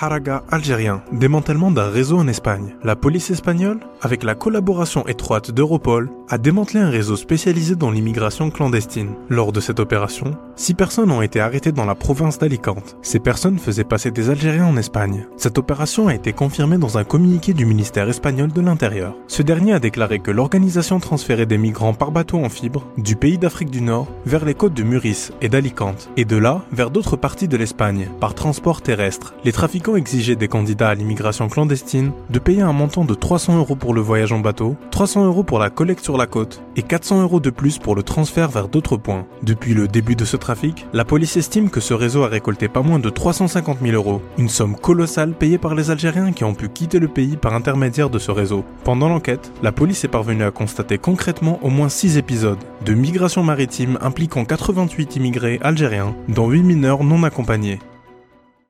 Haraga algérien, démantèlement d'un réseau en Espagne. La police espagnole, avec la collaboration étroite d'Europol, a démantelé un réseau spécialisé dans l'immigration clandestine. Lors de cette opération, six personnes ont été arrêtées dans la province d'Alicante. Ces personnes faisaient passer des Algériens en Espagne. Cette opération a été confirmée dans un communiqué du ministère espagnol de l'Intérieur. Ce dernier a déclaré que l'organisation transférait des migrants par bateau en fibre du pays d'Afrique du Nord vers les côtes de Muris et d'Alicante, et de là vers d'autres parties de l'Espagne, par transport terrestre. Les trafiquants exigeaient des candidats à l'immigration clandestine de payer un montant de 300 euros pour le voyage en bateau, 300 euros pour la collecte sur la côte et 400 euros de plus pour le transfert vers d'autres points. Depuis le début de ce trafic, la police estime que ce réseau a récolté pas moins de 350 000 euros, une somme colossale payée par les Algériens qui ont pu quitter le pays par intermédiaire de ce réseau. Pendant l'enquête, la police est parvenue à constater concrètement au moins 6 épisodes de migration maritime impliquant 88 immigrés algériens, dont 8 mineurs non accompagnés.